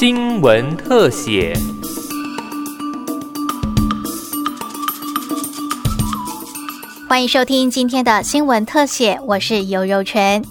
新闻特写。欢迎收听今天的新闻特写，我是尤柔纯。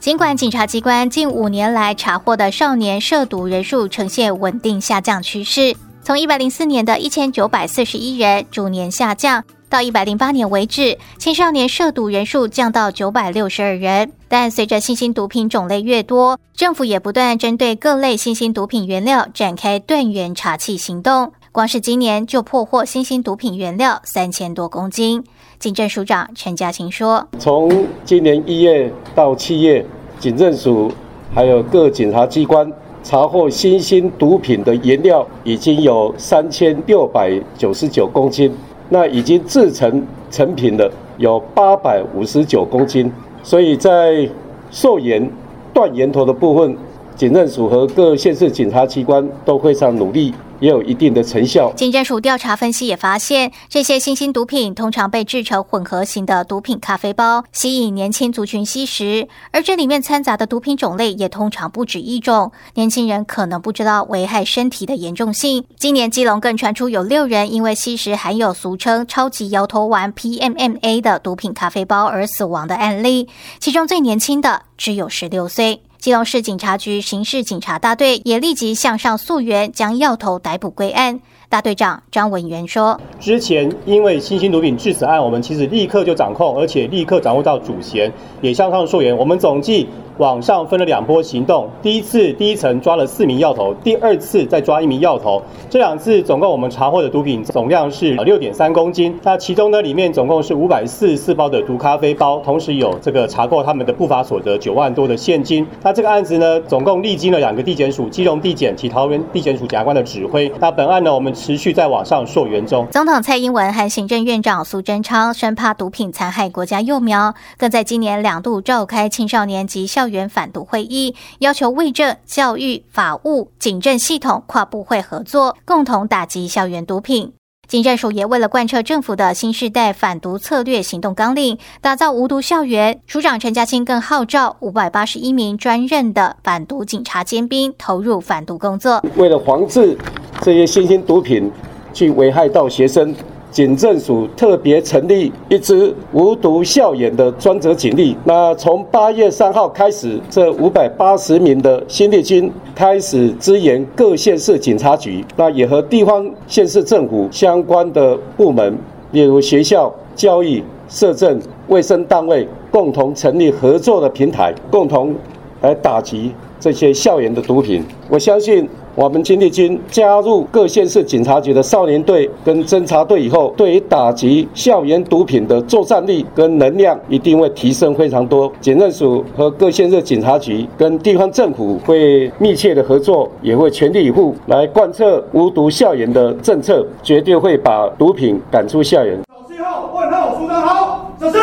尽管警察机关近五年来查获的少年涉毒人数呈现稳定下降趋势，从一百零四年的一千九百四十一人逐年下降，到一百零八年为止，青少年涉毒人数降到九百六十二人。但随着新兴毒品种类越多，政府也不断针对各类新兴毒品原料展开断源查缉行动。光是今年就破获新兴毒品原料三千多公斤。警政署长陈家清说：“从今年一月到七月，警政署还有各检察机关查获新兴毒品的原料已经有三千六百九十九公斤，那已经制成成品的有八百五十九公斤。所以在溯源断源头的部分，警政署和各县市警察机关都非常努力。”也有一定的成效。警政署调查分析也发现，这些新兴毒品通常被制成混合型的毒品咖啡包，吸引年轻族群吸食。而这里面掺杂的毒品种类也通常不止一种，年轻人可能不知道危害身体的严重性。今年基隆更传出有六人因为吸食含有俗称“超级摇头丸 ”（PMMA） 的毒品咖啡包而死亡的案例，其中最年轻的只有十六岁。基隆市警察局刑事警察大队也立即向上溯源，将要头逮捕归案。大队长张文元说：“之前因为新兴毒品致死案，我们其实立刻就掌控，而且立刻掌握到主嫌，也向上溯源。我们总计。”往上分了两波行动，第一次第一层抓了四名药头，第二次再抓一名药头。这两次总共我们查获的毒品总量是六点三公斤。那其中呢，里面总共是五百四十四包的毒咖啡包，同时有这个查扣他们的不法所得九万多的现金。那这个案子呢，总共历经了两个地检署，基隆地检及桃园地检署检察官的指挥。那本案呢，我们持续在往上溯源中。总统蔡英文和行政院长苏贞昌生怕毒品残害国家幼苗，更在今年两度召开青少年及校园反毒会议，要求卫政、教育、法务、警政系统跨部会合作，共同打击校园毒品。警政署也为了贯彻政府的新时代反毒策略行动纲领，打造无毒校园。署长陈家清更号召五百八十一名专任的反毒警察尖兵投入反毒工作，为了防治这些新兴毒品去危害到学生。警政署特别成立一支无毒校园的专责警力。那从八月三号开始，这五百八十名的新力军开始支援各县市警察局，那也和地方县市政府相关的部门，例如学校、教育、社政、卫生单位，共同成立合作的平台，共同来打击这些校园的毒品。我相信。我们警力军加入各县市警察局的少年队跟侦查队以后，对于打击校园毒品的作战力跟能量一定会提升非常多。警政署和各县市警察局跟地方政府会密切的合作，也会全力以赴来贯彻无毒校园的政策，绝对会把毒品赶出校园。小七号，问号，署长好，小心。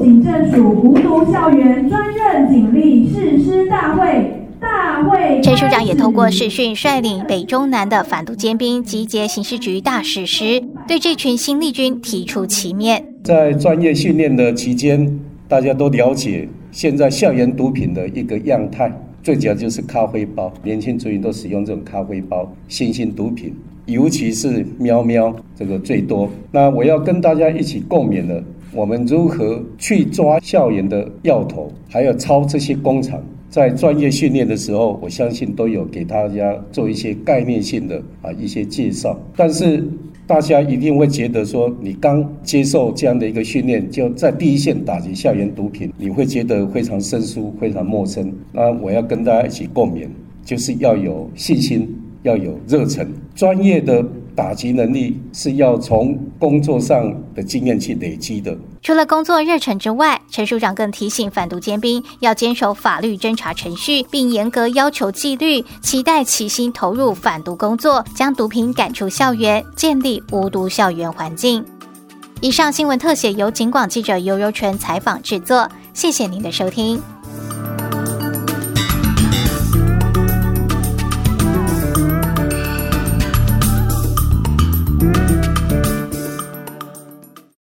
警政署无毒校园专任警力誓师大会，大会。陈署长也透过视讯率领北中南的反毒尖兵集结刑事局大使时，对这群新力军提出旗面。在专业训练的期间，大家都了解现在校园毒品的一个样态，最主要就是咖啡包，年轻族群都使用这种咖啡包，新兴毒品，尤其是喵喵这个最多。那我要跟大家一起共勉的。我们如何去抓校园的药头，还有抄这些工厂？在专业训练的时候，我相信都有给大家做一些概念性的啊一些介绍。但是大家一定会觉得说，你刚接受这样的一个训练，就在第一线打击校园毒品，你会觉得非常生疏、非常陌生。那我要跟大家一起共勉，就是要有信心，要有热忱，专业的。打击能力是要从工作上的经验去累积的。除了工作热忱之外，陈署长更提醒反毒尖兵要坚守法律侦查程序，并严格要求纪律，期待齐心投入反毒工作，将毒品赶出校园，建立无毒校园环境。以上新闻特写由警广记者尤柔纯采访制作，谢谢您的收听。